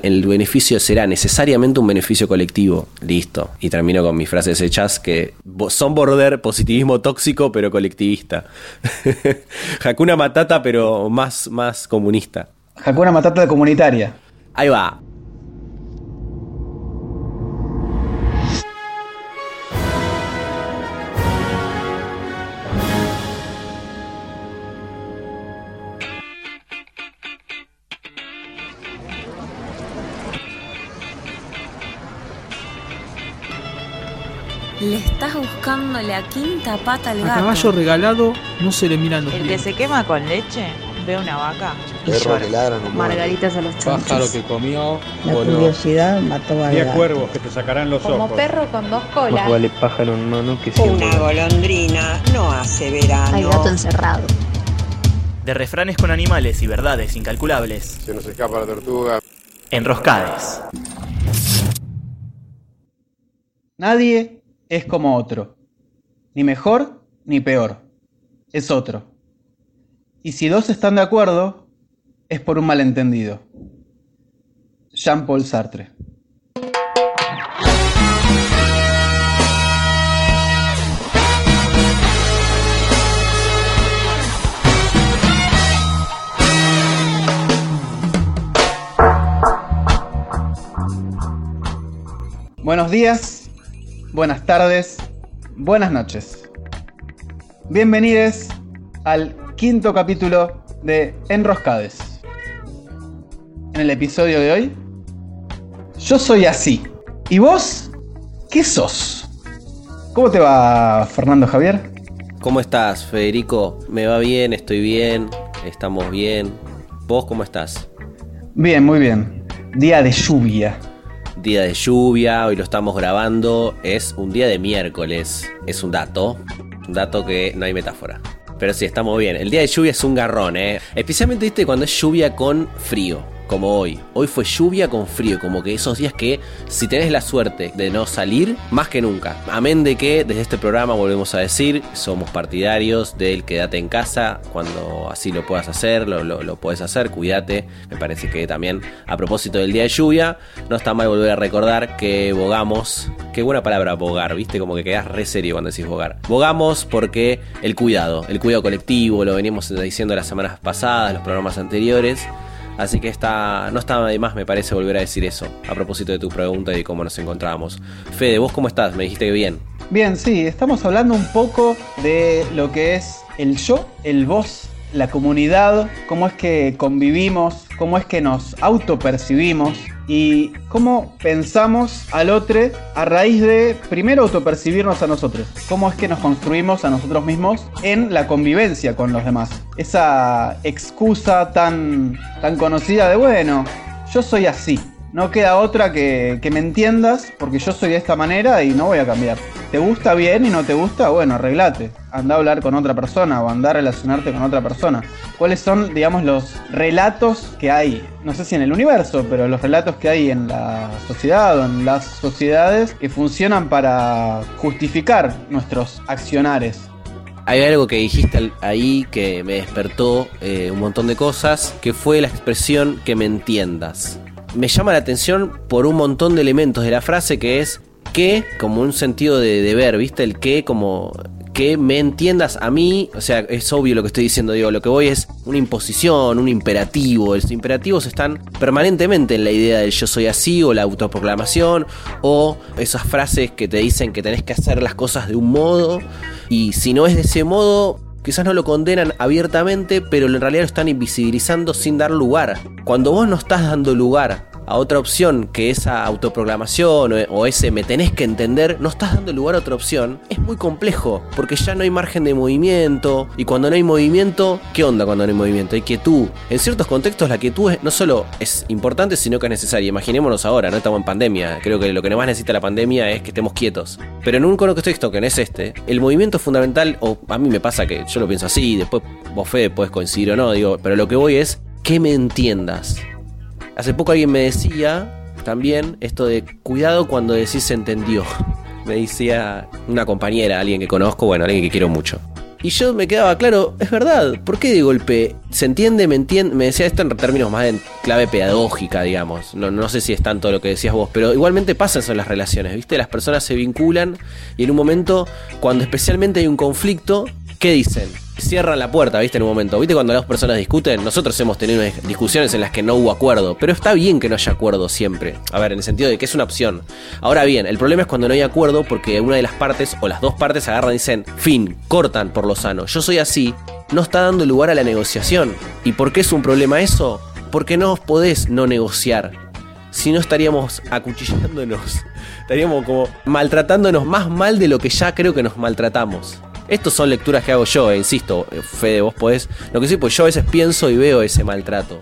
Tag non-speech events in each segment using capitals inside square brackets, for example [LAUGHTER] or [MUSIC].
el beneficio será necesariamente un beneficio colectivo. Listo. Y termino con mis frases hechas que son border positivismo tóxico pero colectivista. [LAUGHS] Hakuna Matata pero más, más comunista. Hakuna Matata comunitaria. Ahí va. Buscando la quinta pata al gato. A caballo regalado no se le miran los El que se quema con leche ve una vaca y Perro llora. que ladra no. Margaritas a los Pájaro chonchos. que comió, La voló. curiosidad mató al Diez gato. cuervos que te sacarán los Como ojos. perro con dos colas. pájaro en mano que siempre. Una golondrina no hace verano. Hay gato encerrado. De refranes con animales y verdades incalculables. Se nos escapa la tortuga. Enroscades. Nadie es como otro. Ni mejor ni peor. Es otro. Y si dos están de acuerdo, es por un malentendido. Jean-Paul Sartre. Buenos días, buenas tardes, buenas noches. Bienvenidos al quinto capítulo de Enroscades. En el episodio de hoy, yo soy así. ¿Y vos? ¿Qué sos? ¿Cómo te va, Fernando Javier? ¿Cómo estás, Federico? Me va bien, estoy bien, estamos bien. ¿Vos cómo estás? Bien, muy bien. Día de lluvia. Día de lluvia, hoy lo estamos grabando, es un día de miércoles. Es un dato, un dato que no hay metáfora. Pero sí, estamos bien. El día de lluvia es un garrón, ¿eh? Especialmente, viste, cuando es lluvia con frío, como hoy. Hoy fue lluvia con frío, como que esos días que, si tenés la suerte de no salir, más que nunca. Amén de que desde este programa volvemos a decir, somos partidarios del quédate en casa, cuando así lo puedas hacer, lo, lo, puedes hacer, cuídate. Me parece que también, a propósito del día de lluvia, no está mal volver a recordar que bogamos. Qué buena palabra bogar, viste, como que quedás re serio cuando decís bogar. Bogamos porque el cuidado, el cuidado colectivo, lo veníamos diciendo las semanas pasadas, los programas anteriores. Así que está, no está de más, me parece, volver a decir eso, a propósito de tu pregunta y de cómo nos encontrábamos. Fede, ¿vos cómo estás? Me dijiste que bien. Bien, sí, estamos hablando un poco de lo que es el yo, el vos, la comunidad, cómo es que convivimos, cómo es que nos autopercibimos y cómo pensamos al otro a raíz de primero autopercibirnos a nosotros, cómo es que nos construimos a nosotros mismos en la convivencia con los demás. Esa excusa tan, tan conocida de, bueno, yo soy así, no queda otra que, que me entiendas porque yo soy de esta manera y no voy a cambiar. ¿Te gusta bien y no te gusta? Bueno, arreglate. Anda a hablar con otra persona o anda a relacionarte con otra persona. ¿Cuáles son, digamos, los relatos que hay? No sé si en el universo, pero los relatos que hay en la sociedad o en las sociedades que funcionan para justificar nuestros accionares. Hay algo que dijiste ahí que me despertó eh, un montón de cosas, que fue la expresión que me entiendas. Me llama la atención por un montón de elementos de la frase que es que como un sentido de deber, ¿viste? El que como que me entiendas a mí, o sea, es obvio lo que estoy diciendo, digo, lo que voy es una imposición, un imperativo, los imperativos están permanentemente en la idea del yo soy así o la autoproclamación o esas frases que te dicen que tenés que hacer las cosas de un modo y si no es de ese modo, quizás no lo condenan abiertamente, pero en realidad lo están invisibilizando sin dar lugar. Cuando vos no estás dando lugar a otra opción que esa autoproclamación o, ese me tenés que entender, no estás dando lugar a otra opción, es muy complejo, porque ya no hay margen de movimiento, y cuando no hay movimiento, ¿qué onda cuando no hay movimiento? Hay quietud. En ciertos contextos la quietud no solo es importante, sino que es necesaria. Imaginémonos ahora, no estamos en pandemia, creo que lo que más necesita la pandemia es que estemos quietos. Pero en un contexto que no es este, el movimiento fundamental, o a mí me pasa que yo lo pienso así, después vos Fede podés coincidir o no, digo, pero lo que voy es que me entiendas. Hace poco alguien me decía también esto de cuidado cuando decís se entendió. Me decía una compañera, alguien que conozco, bueno, alguien que quiero mucho. Y yo me quedaba claro, es verdad, ¿por qué de golpe se entiende, me entiende? Me decía esto en términos más en clave pedagógica, digamos. No, no sé si es tanto lo que decías vos, pero igualmente pasa eso en las relaciones, ¿viste? Las personas se vinculan y en un momento, cuando especialmente hay un conflicto, ¿qué dicen? Cierran la puerta, ¿viste? En un momento. ¿Viste cuando las dos personas discuten? Nosotros hemos tenido discusiones en las que no hubo acuerdo, pero está bien que no haya acuerdo siempre. A ver, en el sentido de que es una opción. Ahora bien, el problema es cuando no hay acuerdo porque una de las partes o las dos partes agarran y dicen, fin, cortan por lo sano. Yo soy así, no está dando lugar a la negociación. ¿Y por qué es un problema eso? Porque no podés no negociar. Si no estaríamos acuchillándonos, [LAUGHS] estaríamos como maltratándonos más mal de lo que ya creo que nos maltratamos. Estos son lecturas que hago yo, e insisto, Fede, vos podés. Lo que sí, pues yo a veces pienso y veo ese maltrato.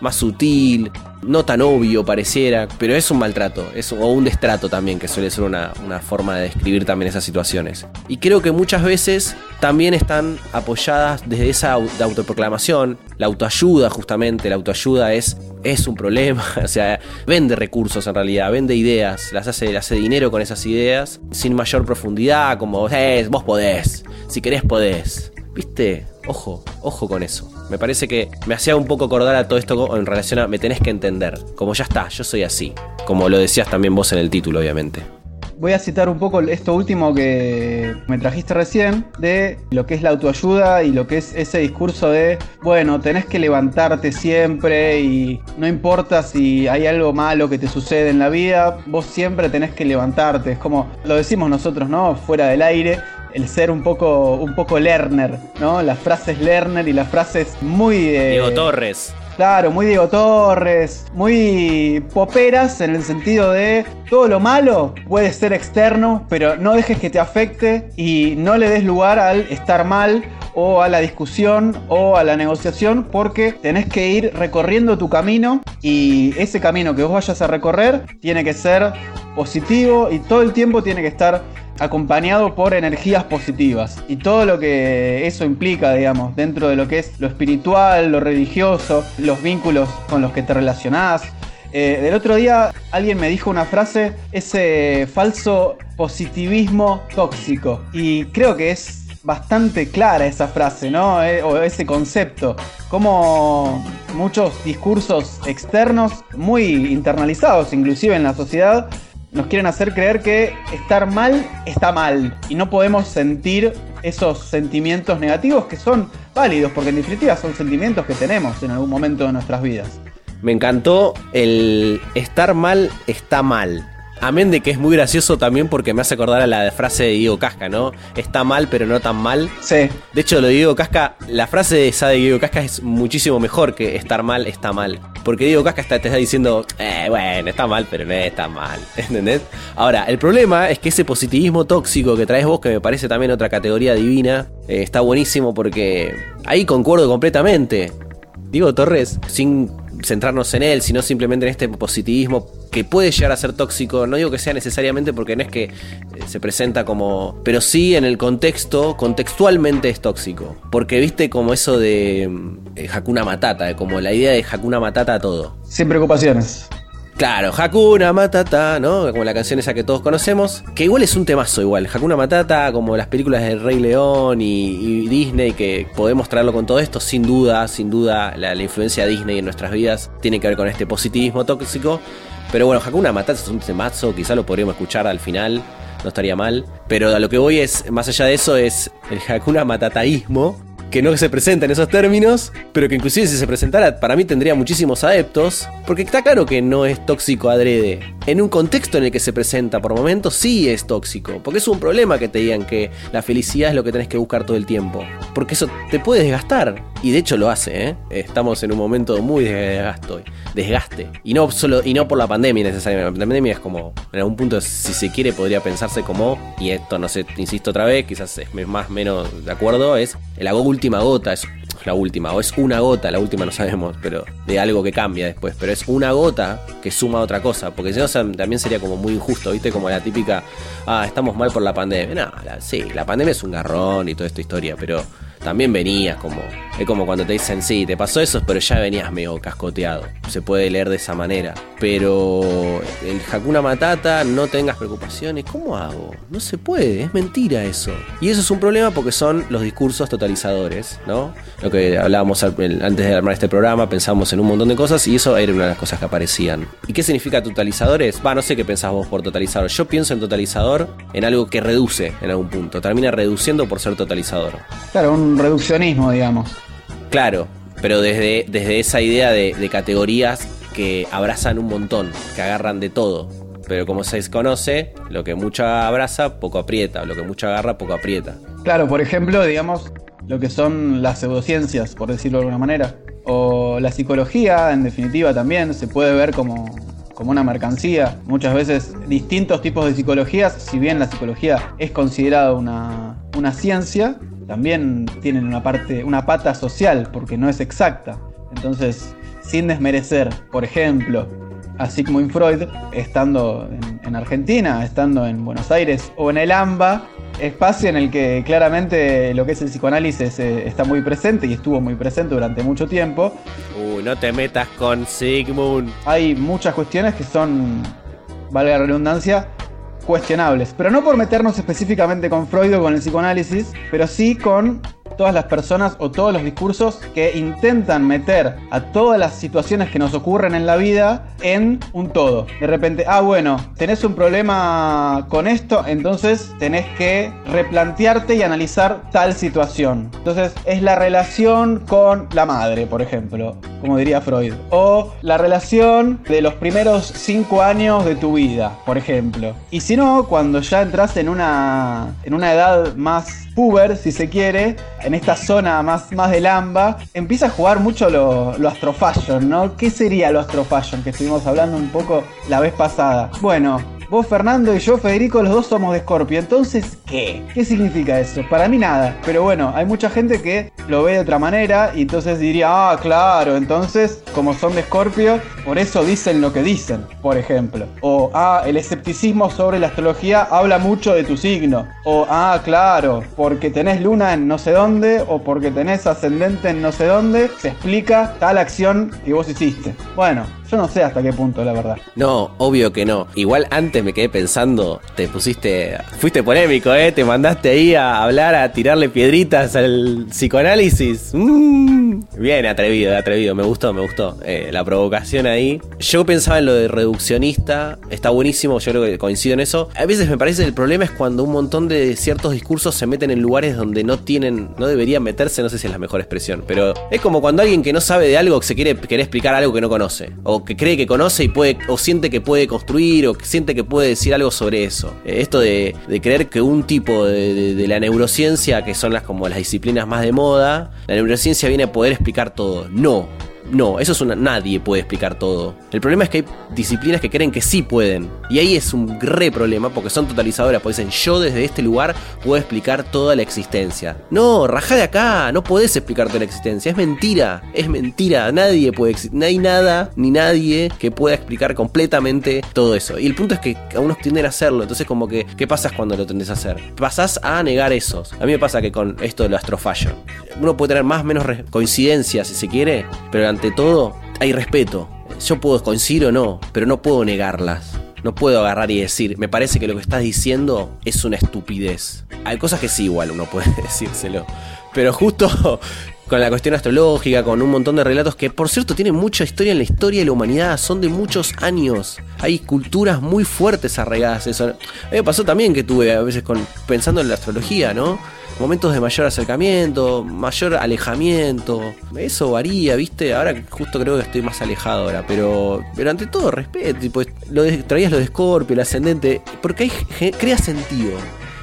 Más sutil, no tan obvio pareciera, pero es un maltrato, es, o un destrato también, que suele ser una, una, forma de describir también esas situaciones. Y creo que muchas veces también están apoyadas desde esa autoproclamación, la autoayuda justamente, la autoayuda es, es un problema, [LAUGHS] o sea, vende recursos en realidad, vende ideas, las hace, hace dinero con esas ideas, sin mayor profundidad, como, eh, vos podés, si querés podés, ¿viste? Ojo, ojo con eso. Me parece que me hacía un poco acordar a todo esto en relación a me tenés que entender. Como ya está, yo soy así. Como lo decías también vos en el título, obviamente. Voy a citar un poco esto último que me trajiste recién, de lo que es la autoayuda y lo que es ese discurso de, bueno, tenés que levantarte siempre y no importa si hay algo malo que te sucede en la vida, vos siempre tenés que levantarte. Es como lo decimos nosotros, ¿no? Fuera del aire, el ser un poco, un poco learner, ¿no? Las frases learner y las frases muy... Eh, Diego Torres. Claro, muy Diego Torres, muy poperas en el sentido de todo lo malo puede ser externo, pero no dejes que te afecte y no le des lugar al estar mal o a la discusión o a la negociación porque tenés que ir recorriendo tu camino y ese camino que vos vayas a recorrer tiene que ser positivo y todo el tiempo tiene que estar acompañado por energías positivas y todo lo que eso implica, digamos, dentro de lo que es lo espiritual, lo religioso, los vínculos con los que te relacionás. Eh, del otro día alguien me dijo una frase, ese falso positivismo tóxico, y creo que es bastante clara esa frase, ¿no? Eh, o ese concepto. Como muchos discursos externos, muy internalizados inclusive en la sociedad, nos quieren hacer creer que estar mal está mal y no podemos sentir esos sentimientos negativos que son válidos, porque en definitiva son sentimientos que tenemos en algún momento de nuestras vidas. Me encantó el estar mal está mal. Amén de que es muy gracioso también porque me hace acordar a la frase de Diego Casca, ¿no? Está mal, pero no tan mal. Sí. De hecho, lo de Diego Casca, la frase de esa de Diego Casca es muchísimo mejor que estar mal, está mal. Porque Diego Casca está, te está diciendo, eh, bueno, está mal, pero no está mal. [LAUGHS] ¿Entendés? Ahora, el problema es que ese positivismo tóxico que traes vos, que me parece también otra categoría divina, eh, está buenísimo porque ahí concuerdo completamente. Diego Torres, sin centrarnos en él, sino simplemente en este positivismo que puede llegar a ser tóxico. No digo que sea necesariamente porque no es que eh, se presenta como. Pero sí en el contexto, contextualmente es tóxico. Porque viste como eso de eh, Hakuna Matata, como la idea de Hakuna Matata a todo. Sin preocupaciones. Claro, Hakuna Matata, ¿no? Como la canción esa que todos conocemos. Que igual es un temazo igual. Hakuna Matata, como las películas del Rey León y, Disney, que podemos traerlo con todo esto, sin duda, sin duda, la, la influencia de Disney en nuestras vidas tiene que ver con este positivismo tóxico. Pero bueno, Hakuna Matata es un temazo, quizá lo podríamos escuchar al final, no estaría mal. Pero a lo que voy es, más allá de eso, es el Hakuna Matataísmo, que no se presenta en esos términos, pero que inclusive si se presentara para mí tendría muchísimos adeptos, porque está claro que no es tóxico adrede. En un contexto en el que se presenta por momentos sí es tóxico, porque es un problema que te digan que la felicidad es lo que tenés que buscar todo el tiempo, porque eso te puede desgastar, y de hecho lo hace, ¿eh? estamos en un momento muy de desgaste, desgaste, y no solo y no por la pandemia necesariamente, la pandemia es como en algún punto si se quiere podría pensarse como, y esto no sé, insisto otra vez, quizás es más o menos de acuerdo, es agogul última gota, es la última, o es una gota, la última no sabemos, pero de algo que cambia después, pero es una gota que suma otra cosa, porque si no también sería como muy injusto, ¿viste? Como la típica, ah, estamos mal por la pandemia. No, sí, la pandemia es un garrón y toda esta historia, pero también venías como. Es como cuando te dicen, sí, te pasó eso, pero ya venías medio cascoteado. Se puede leer de esa manera. Pero el Hakuna Matata, no tengas preocupaciones, ¿cómo hago? No se puede, es mentira eso. Y eso es un problema porque son los discursos totalizadores, ¿no? Lo que hablábamos antes de armar este programa, pensamos en un montón de cosas y eso era una de las cosas que aparecían. ¿Y qué significa totalizadores? Va, no sé qué pensás vos por totalizador. Yo pienso en totalizador en algo que reduce en algún punto. Termina reduciendo por ser totalizador. Claro, un reduccionismo, digamos. Claro, pero desde, desde esa idea de, de categorías que abrazan un montón, que agarran de todo. Pero como se conoce, lo que mucho abraza, poco aprieta. Lo que mucho agarra, poco aprieta. Claro, por ejemplo, digamos, lo que son las pseudociencias, por decirlo de alguna manera. O la psicología, en definitiva, también se puede ver como, como una mercancía. Muchas veces distintos tipos de psicologías, si bien la psicología es considerada una, una ciencia, también tienen una parte, una pata social, porque no es exacta. Entonces, sin desmerecer, por ejemplo, a Sigmund Freud, estando en, en Argentina, estando en Buenos Aires o en el AMBA, espacio en el que claramente lo que es el psicoanálisis eh, está muy presente y estuvo muy presente durante mucho tiempo. Uy, no te metas con Sigmund. Hay muchas cuestiones que son, valga la redundancia, cuestionables. Pero no por meternos específicamente con Freud o con el psicoanálisis, pero sí con todas las personas o todos los discursos que intentan meter a todas las situaciones que nos ocurren en la vida en un todo. De repente, ah, bueno, tenés un problema con esto, entonces tenés que replantearte y analizar tal situación. Entonces, es la relación con la madre, por ejemplo, como diría Freud. O la relación de los primeros cinco años de tu vida, por ejemplo. Y si no, cuando ya entras en una, en una edad más puber, si se quiere, en esta zona más, más del AMBA, empieza a jugar mucho lo, lo astrofashion, ¿no? ¿Qué sería lo astrofashion que estuvimos hablando un poco la vez pasada? Bueno, Vos, Fernando, y yo, Federico, los dos somos de Scorpio. Entonces, ¿qué? ¿Qué significa eso? Para mí nada. Pero bueno, hay mucha gente que lo ve de otra manera y entonces diría, ah, claro, entonces, como son de Scorpio, por eso dicen lo que dicen, por ejemplo. O, ah, el escepticismo sobre la astrología habla mucho de tu signo. O, ah, claro, porque tenés luna en no sé dónde o porque tenés ascendente en no sé dónde, se explica tal acción que vos hiciste. Bueno, yo no sé hasta qué punto, la verdad. No, obvio que no. Igual antes me quedé pensando, te pusiste, fuiste polémico, ¿eh? Te mandaste ahí a hablar, a tirarle piedritas al psicoanálisis. Mm, bien atrevido, atrevido, me gustó, me gustó. Eh, la provocación ahí. Yo pensaba en lo de reduccionista, está buenísimo, yo creo que coincido en eso. A veces me parece el problema es cuando un montón de ciertos discursos se meten en lugares donde no tienen, no deberían meterse, no sé si es la mejor expresión, pero es como cuando alguien que no sabe de algo se quiere, quiere explicar algo que no conoce, que cree que conoce y puede, o siente que puede construir, o que siente que puede decir algo sobre eso. Eh, esto de, de creer que un tipo de, de- de la neurociencia, que son las como las disciplinas más de moda, la neurociencia viene a poder explicar todo. No. No, eso es una. Nadie puede explicar todo. El problema es que hay disciplinas que creen que sí pueden. Y ahí es un re problema porque son totalizadoras. Porque dicen, yo desde este lugar puedo explicar toda la existencia. No, rajá de acá, no podés explicar toda la existencia. Es mentira, es mentira. Nadie puede. No hay nada ni nadie que pueda explicar completamente todo eso. Y el punto es que algunos tienden a hacerlo. Entonces, como que, ¿qué pasa cuando lo tendés a hacer? Pasás a negar esos. A mí me pasa que con esto de lo astrofashion, uno puede tener más o menos coincidencias si se quiere, pero ante todo hay respeto. Yo puedo coincidir o no, pero no puedo negarlas. No puedo agarrar y decir, me parece que lo que estás diciendo es una estupidez. Hay cosas que sí, igual uno puede [LAUGHS] decírselo. Pero justo [LAUGHS] con la cuestión astrológica, con un montón de relatos que, por cierto, tienen mucha historia en la historia de la humanidad, son de muchos años. Hay culturas muy fuertes arraigadas. Eso. A mí me pasó también que tuve a veces con, pensando en la astrología, ¿no? Momentos de mayor acercamiento, mayor alejamiento. Eso varía, ¿viste? Ahora justo creo que estoy más alejado ahora, pero, pero ante todo respeto. Tipo, lo traías lo de Scorpio, el ascendente, porque hay, crea sentido.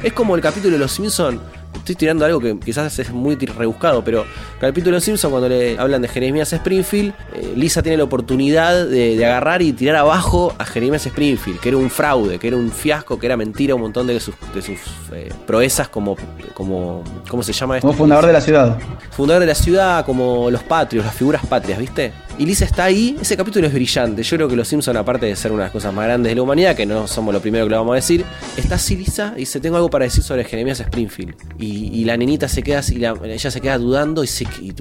Es como el capítulo de Los Simpson. Estoy tirando algo que quizás es muy rebuscado, pero capítulo Simpson cuando le hablan de Jeremías Springfield, eh, Lisa tiene la oportunidad de, de agarrar y tirar abajo a Jeremías Springfield, que era un fraude, que era un fiasco, que era mentira, un montón de sus, de sus eh, proezas como, como, ¿cómo se llama esto? Como fundador de la ciudad. fundador de la ciudad, como los patrios, las figuras patrias, ¿viste? Y Lisa está ahí, ese capítulo es brillante. Yo creo que los Simpson, aparte de ser una de las cosas más grandes de la humanidad, que no somos lo primero que le vamos a decir, está así Lisa y dice, tengo algo para decir sobre Jeremías Springfield. Y, la nenita se queda así, la- ella se queda dudando y,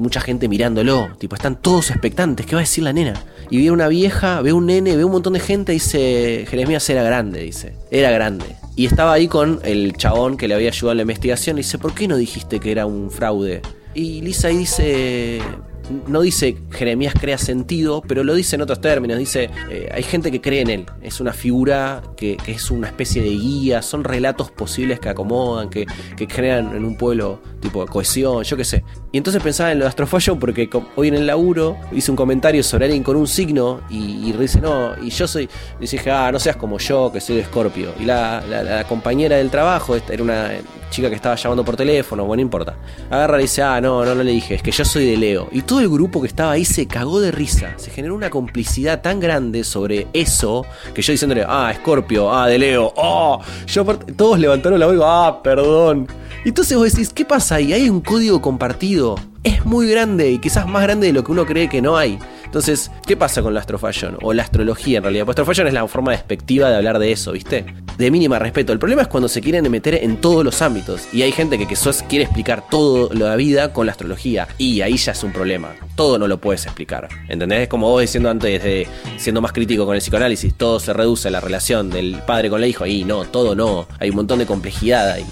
mucha gente mirándolo. Tipo, están todos expectantes, ¿qué va a decir la nena? Y ve una vieja, ve un nene, ve un montón de gente y dice, Jeremías era grande, dice. Era grande. Y estaba ahí con el chabón que le había ayudado en la investigación y dice, ¿por qué no dijiste que era un fraude? Y Lisa ahí dice, no dice Jeremías crea sentido, pero lo dice en otros términos. Dice, eh, hay gente que cree en él. Es una figura que, es una especie de guía. Son relatos posibles que acomodan, que, que crean en un pueblo tipo cohesión, yo qué sé. Y entonces pensaba en lo de Astrofallo porque hoy en el laburo hice un comentario sobre alguien con un signo y, dice, no, y yo soy, y dije, ah, no seas como yo, que soy de Escorpio. Y la, la- la compañera del trabajo, esta era una chica que estaba llamando por teléfono, bueno, no importa. Agarra y dice, ah, no, no, no le dije, es que yo soy de Leo. Y todo el grupo que estaba ahí se cagó de risa. Se generó una complicidad tan grande sobre eso que yo diciéndole, ah, Escorpio, ah, de Leo, oh, yo todos levantaron la voz y digo, ah, perdón. Y entonces vos decís, ¿qué pasa ahí? Hay un código compartido. Es muy grande y quizás más grande de lo que uno cree que no hay. Entonces, ¿qué pasa con la astrofallón? O la astrología en realidad. Pues astrofallón es la forma despectiva de hablar de eso, ¿viste? De mínima respeto. El problema es cuando se quieren meter en todos los ámbitos. Y hay gente que, que quiere explicar de la vida con la astrología. Y ahí ya es un problema. Todo no lo puedes explicar. ¿Entendés? Como vos diciendo antes, de, siendo más crítico con el psicoanálisis, todo se reduce a la relación del padre con el hijo. Y no, todo no. Hay un montón de complejidad ahí.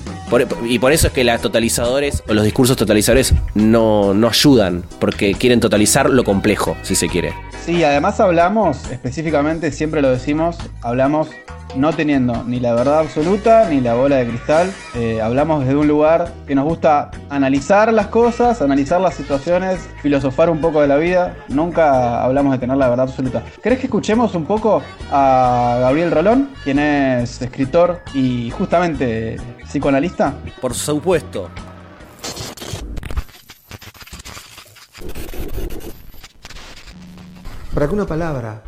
Y por eso es que las totalizadores o los discursos totalizadores no, no ayudan. Porque quieren totalizar lo complejo, si se quiere. Sí, además hablamos, específicamente, siempre lo decimos, hablamos no teniendo ni la verdad absoluta ni la bola de cristal. Eh, hablamos desde un lugar que nos gusta analizar las cosas, analizar las situaciones, filosofar un poco de la vida. Nunca hablamos de tener la verdad absoluta. ¿Querés que escuchemos un poco a Gabriel Rolón, quien es escritor y justamente psicoanalista? Por supuesto. Para que una palabra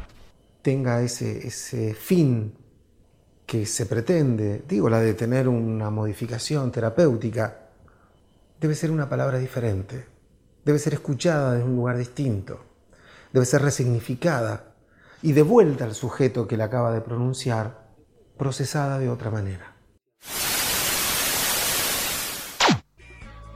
tenga ese, ese fin que se pretende, digo la de tener una modificación terapéutica, debe ser una palabra diferente, debe ser escuchada desde un lugar distinto, debe ser resignificada y devuelta al sujeto que la acaba de pronunciar, procesada de otra manera.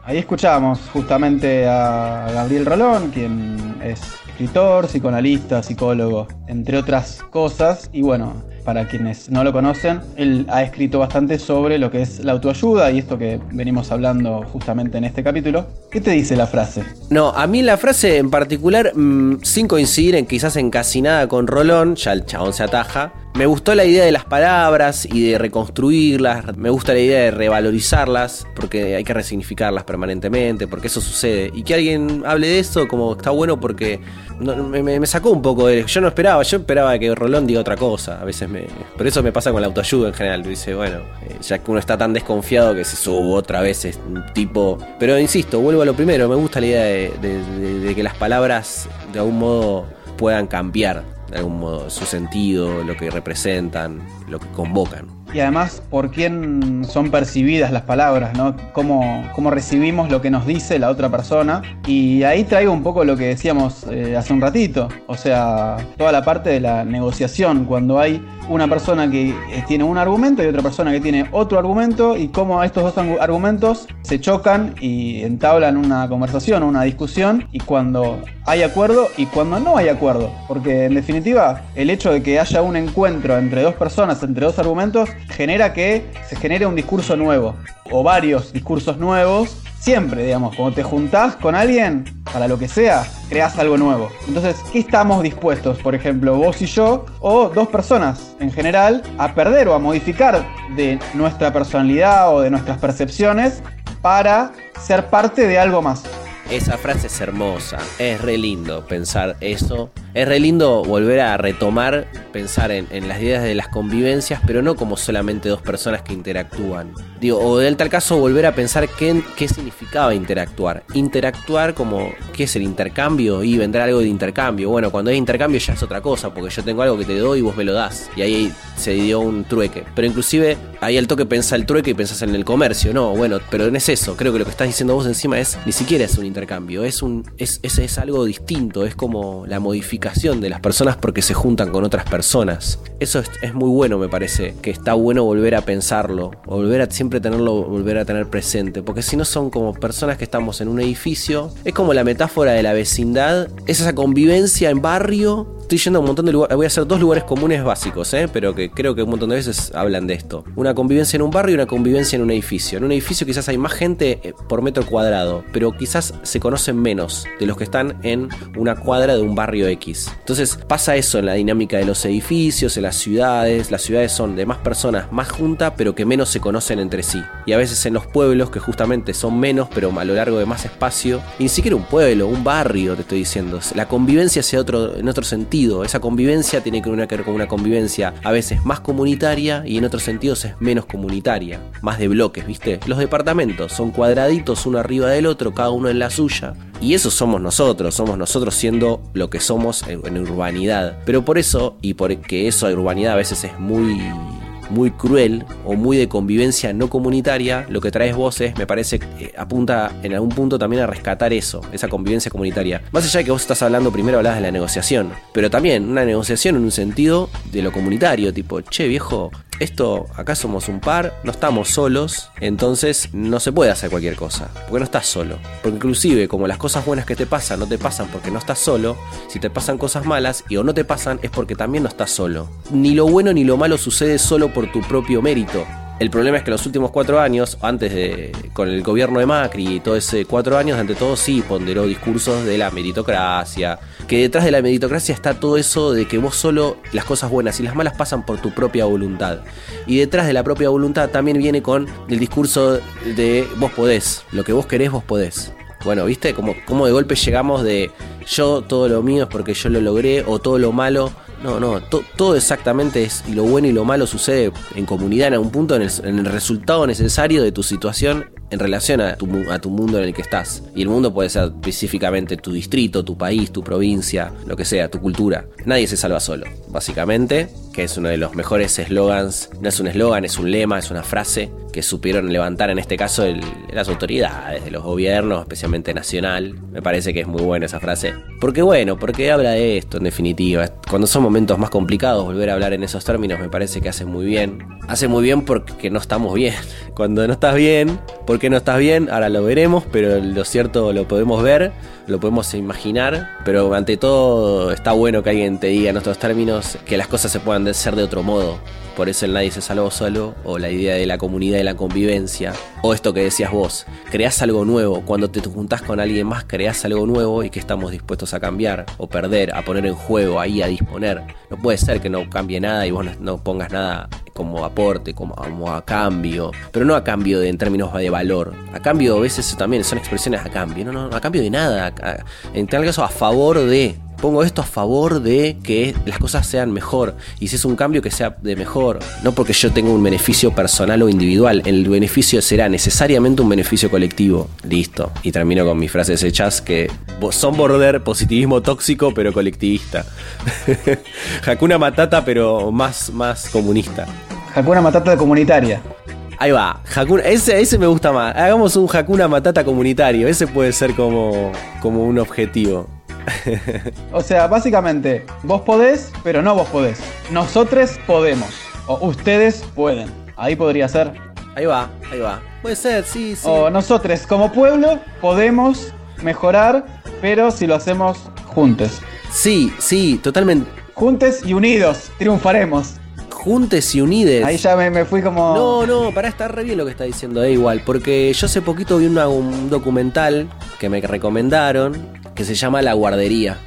Ahí escuchábamos justamente a Gabriel Rolón, quien es escritor, psicoanalista, psicólogo, entre otras cosas. Y bueno, para quienes no lo conocen, él ha escrito bastante sobre lo que es la autoayuda y esto que venimos hablando justamente en este capítulo. ¿Qué te dice la frase? No, a mí la frase en particular, mm, sin coincidir en quizás en casi nada con Rolón, ya el chabón se ataja. Me gustó la idea de las palabras y de reconstruirlas. Me gusta la idea de revalorizarlas, porque hay que resignificarlas permanentemente, porque eso sucede. Y que alguien hable de eso, como está bueno, porque me sacó un poco de. Yo no esperaba, yo esperaba que Rolón diga otra cosa. A veces me. Por eso me pasa con la autoayuda en general. Dice, bueno, eh, ya que uno está tan desconfiado que se sube otra vez es un tipo. Pero insisto, vuelvo a lo primero. Me gusta la idea de, de- de- de que las palabras de algún modo puedan cambiar de algún modo su sentido, lo que representan, lo que convocan. Y además, por quién son percibidas las palabras, ¿no? Cómo, cómo recibimos lo que nos dice la otra persona. Y ahí traigo un poco lo que decíamos eh, hace un ratito. O sea, toda la parte de la negociación, cuando hay una persona que eh, tiene un argumento y otra persona que tiene otro argumento, y cómo estos dos argu- argumentos se chocan y entablan una conversación, una discusión, y cuando hay acuerdo y cuando no hay acuerdo. Porque en definitiva, el hecho de que haya un encuentro entre dos personas, entre dos argumentos, genera que se genere un discurso nuevo o varios discursos nuevos. Siempre, digamos, cuando te juntás con alguien, para lo que sea, creas algo nuevo. Entonces, ¿qué estamos dispuestos, por ejemplo, vos y yo, o dos personas en general, a perder o a modificar de nuestra personalidad o de nuestras percepciones para ser parte de algo más? Esa frase es hermosa, es re lindo pensar eso, es re lindo volver a retomar, pensar en, las ideas de las convivencias, pero no como solamente dos personas que interactúan. Digo, o en tal caso volver a pensar qué, qué significaba interactuar. Interactuar como, ¿qué es el intercambio? Y vendrá algo de intercambio. Bueno, cuando hay intercambio ya es otra cosa, porque yo tengo algo que te doy y vos me lo das. Y ahí se dio un trueque. Pero inclusive ahí al toque pensás el trueque y pensás en el comercio. No, bueno, pero no es eso. Creo que lo que estás diciendo vos encima es, ni siquiera es un intercambio intercambio, es, un, es, es, algo distinto, es como la modificación de las personas porque se juntan con otras personas. Eso es, es muy bueno, me parece, que está bueno volver a pensarlo, volver a siempre tenerlo, volver a tener presente, porque si no son como personas que estamos en un edificio, es como la metáfora de la vecindad, es esa convivencia en barrio. Estoy yendo a un montón de lugares, voy a hacer dos lugares comunes básicos, ¿eh? pero que creo que un montón de veces hablan de esto. Una convivencia en un barrio y una convivencia en un edificio. En un edificio quizás hay más gente eh, por metro cuadrado, pero quizás se conocen menos de los que están en una cuadra de un barrio X. Entonces pasa eso en la dinámica de los edificios, en las ciudades. Las ciudades son de más personas, más juntas, pero que menos se conocen entre sí. Y a veces en los pueblos, que justamente son menos, pero a lo largo de más espacio, ni siquiera un pueblo, un barrio, te estoy diciendo. La convivencia sea otro, en otro sentido. Esa convivencia tiene que ver con una convivencia a veces más comunitaria y en otros sentidos es menos comunitaria, más de bloques, ¿viste? Los departamentos son cuadraditos uno arriba del otro, cada uno en la suya. Y eso somos nosotros, somos nosotros siendo lo que somos en, urbanidad. Pero por eso, y porque eso urbanidad a veces es muy muy cruel o muy de convivencia no comunitaria, lo que traes vos es, me parece, eh, apunta en algún punto también a rescatar eso, esa convivencia comunitaria. Más allá de que vos estás hablando, primero hablas de la negociación, pero también una negociación en un sentido de lo comunitario, tipo, che viejo, esto acá somos un par, no estamos solos, entonces no se puede hacer cualquier cosa, porque no estás solo. Porque inclusive como las cosas buenas que te pasan no te pasan porque no estás solo, si te pasan cosas malas y o no te pasan es porque también no estás solo. Ni lo bueno ni lo malo sucede solo por tu propio mérito. El problema es que los últimos cuatro años, antes de con el gobierno de Macri y todo ese cuatro años, ante todo sí ponderó discursos de la meritocracia, que detrás de la meritocracia está todo eso de que vos solo las cosas buenas y las malas pasan por tu propia voluntad. Y detrás de la propia voluntad también viene con el discurso de vos podés, lo que vos querés vos podés. Bueno, ¿viste? Como, como de golpe llegamos de yo todo lo mío es porque yo lo logré o todo lo malo no, no, todo exactamente es, y lo bueno y lo malo sucede en comunidad en algún punto, en el, en el resultado necesario de tu situación en relación a tu, mundo en el que estás. Y el mundo puede ser específicamente tu distrito, tu país, tu provincia, lo que sea, tu cultura. Nadie se salva solo, básicamente, que es uno de los mejores eslogans. No es un eslogan, es un lema, es una frase que supieron levantar en este caso las autoridades, de los gobiernos, especialmente nacional. Me parece que es muy buena esa frase. Porque bueno, porque habla de esto en definitiva. Cuando son momentos más complicados, volver a hablar en esos términos me parece que hace muy bien. Hace muy bien porque no estamos bien. [LAUGHS] Cuando no estás bien, ¿por qué no estás bien? Ahora lo veremos, pero lo cierto lo podemos ver, lo podemos imaginar. Pero ante todo está bueno que alguien te diga en otros términos que las cosas se puedan ser de otro modo. Por eso el nadie se salvó solo, o la idea de la comunidad y la convivencia, o esto que decías vos, creás algo nuevo, cuando te juntás con alguien más creás algo nuevo y que estamos dispuestos a cambiar, o perder, a poner en juego, ahí a disponer. No puede ser que no cambie nada y vos no, pongas nada como aporte, como, a cambio, pero no a cambio en términos de valor. A cambio, a veces también son expresiones a cambio, no, no, a cambio de nada, en tal caso a favor de, pongo esto a favor de que las cosas sean mejor y si es un cambio que sea de mejor, no porque yo tenga un beneficio personal o individual, el beneficio será necesariamente un beneficio colectivo. Listo. Y termino con mis frases hechas que son border positivismo tóxico pero colectivista. [LAUGHS] Hakuna Matata pero más, más comunista. Hakuna Matata comunitaria. Ahí va, Hakuna, ese, ese me gusta más. Hagamos un Hakuna Matata comunitario. Ese puede ser como, como un objetivo. [LAUGHS] o sea, básicamente, vos podés, pero no vos podés. Nosotros podemos. O ustedes pueden. Ahí podría ser. Ahí va, ahí va. Puede ser, sí, sí. O nosotros como pueblo podemos mejorar, pero si lo hacemos juntos. Sí, sí, totalmente. Juntos y unidos, triunfaremos. Juntes y unides. Ahí ya me, fui como. No, no, para estar re bien lo que está diciendo, da igual. Porque yo hace poquito vi un documental que me recomendaron que se llama La Guardería.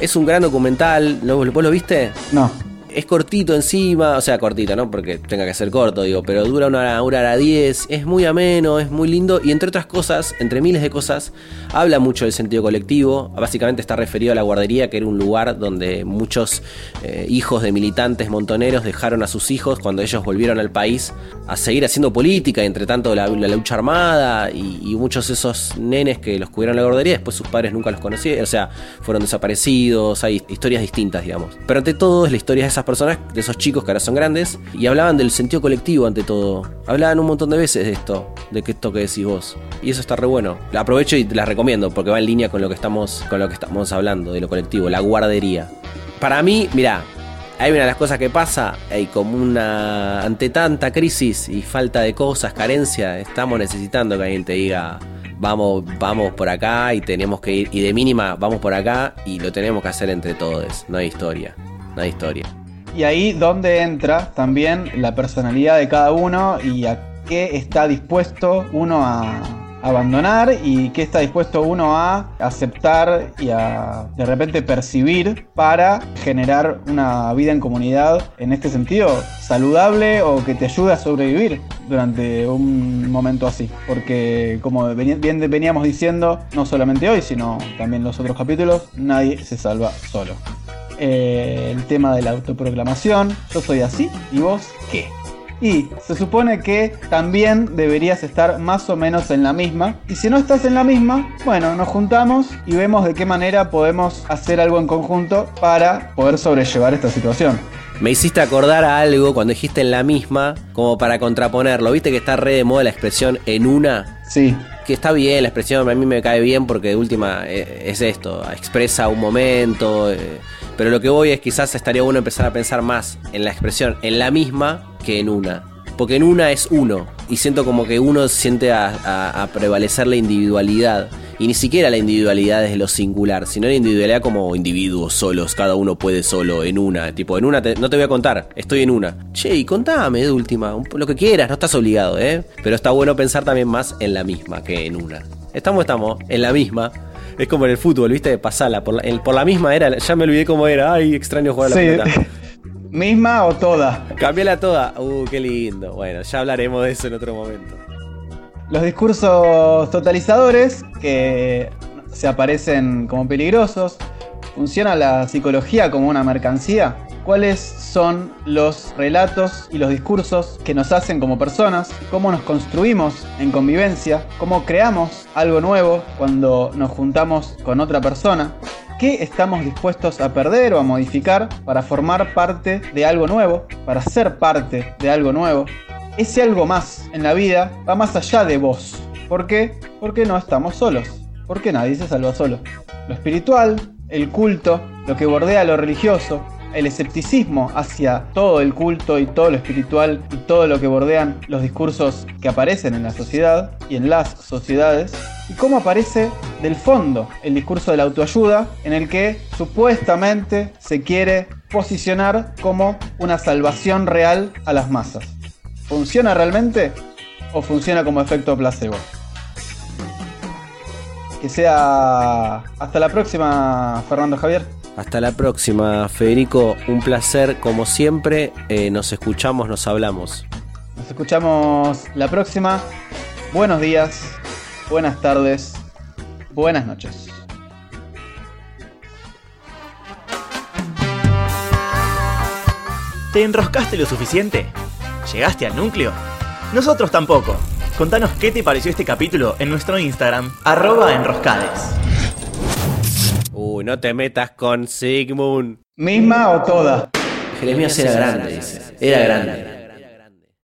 Es un gran documental, ¿vos lo viste? No es cortito encima, o sea, cortito, ¿no? Porque tenga que ser corto, digo, pero dura una hora, una hora diez, es muy ameno, es muy lindo y entre otras cosas, entre miles de cosas, habla mucho del sentido colectivo. Básicamente está referido a la guardería, que era un lugar donde muchos eh, hijos de militantes montoneros dejaron a sus hijos cuando ellos volvieron al país a seguir haciendo política, entre tanto la, lucha armada y, muchos de esos nenes que los cubrieron en la guardería, después sus padres nunca los conocieron, o sea, fueron desaparecidos, hay historias distintas, digamos. Pero ante todo es la historia de esas personas, de esos chicos que ahora son grandes, y hablaban del sentido colectivo ante todo. Hablaban un montón de veces de esto, de que esto que decís vos. Y eso está re bueno. La aprovecho y te las recomiendo porque va en línea con lo que estamos, con lo que estamos hablando, de lo colectivo, la guardería. Para mí, mira, hay una de las cosas que pasa, hay como una. ante tanta crisis y falta de cosas, carencia, estamos necesitando que alguien te diga. Vamos, vamos por acá y tenemos que ir. Y de mínima, vamos por acá y lo tenemos que hacer entre todos. No hay historia. No hay historia. Y ahí donde entra también la personalidad de cada uno y a qué está dispuesto uno a abandonar y qué está dispuesto uno a aceptar y a de repente percibir para generar una vida en comunidad en este sentido saludable o que te ayude a sobrevivir durante un momento así. Porque como veníamos diciendo, no solamente hoy, sino también los otros capítulos, nadie se salva solo. Eh, el tema de la autoproclamación, yo soy así y vos qué. Y se supone que también deberías estar más o menos en la misma. Y si no estás en la misma, bueno, nos juntamos y vemos de qué manera podemos hacer algo en conjunto para poder sobrellevar esta situación. Me hiciste acordar a algo cuando dijiste en la misma, como para contraponerlo. ¿Viste que está re de moda la expresión en una? Sí. Que está bien, la expresión a mí me cae bien porque de última eh, es esto, expresa un momento. eh, pero lo que voy es quizás estaría bueno empezar a pensar más en la expresión en la misma que en una. Porque en una es uno. Y siento como que uno siente a, prevalecer la individualidad. Y ni siquiera la individualidad desde lo singular, sino la individualidad como individuos solos, cada uno puede solo, en una. Tipo, en una te- no te voy a contar, estoy en una. Che, y contame de última, lo que quieras, no estás obligado, ¿eh? Pero está bueno pensar también más en la misma que en una. Estamos, estamos, en la misma. Es como en el fútbol, ¿viste? Pasala, por la, el- por la misma era, ya me olvidé cómo era. Ay, extraño jugar a la Sí. pelota. ¿Misma o toda? Cambiala toda. Uh, qué lindo. Bueno, ya hablaremos de eso en otro momento. Los discursos totalizadores que se aparecen como peligrosos. ¿Funciona la psicología como una mercancía? ¿Cuáles son los relatos y los discursos que nos hacen como personas? ¿Cómo nos construimos en convivencia? ¿Cómo creamos algo nuevo cuando nos juntamos con otra persona? ¿Qué estamos dispuestos a perder o a modificar para formar parte de algo nuevo? Para ser parte de algo nuevo. Ese algo más en la vida va más allá de vos. ¿Por qué? Porque no estamos solos. Porque nadie se salva solo. Lo espiritual, el culto, lo que bordea lo religioso, el escepticismo hacia todo el culto y todo lo espiritual y todo lo que bordean los discursos que aparecen en la sociedad y en las sociedades, y cómo aparece del fondo el discurso de la autoayuda en el que supuestamente se quiere posicionar como una salvación real a las masas. ¿Funciona realmente o funciona como efecto placebo? Que sea hasta la próxima, Fernando Javier. Hasta la próxima, Federico. Un placer, como siempre. Eh, nos escuchamos, nos hablamos. Nos escuchamos la próxima. Buenos días, buenas tardes, buenas noches. ¿Te enroscaste lo suficiente? ¿Llegaste al núcleo? Nosotros tampoco. Contanos qué te pareció este capítulo en nuestro Instagram, arroba enroscades. Uy, no te metas con Sigmund. ¿Misma o toda? Jeremías era grande, dice. Era grande.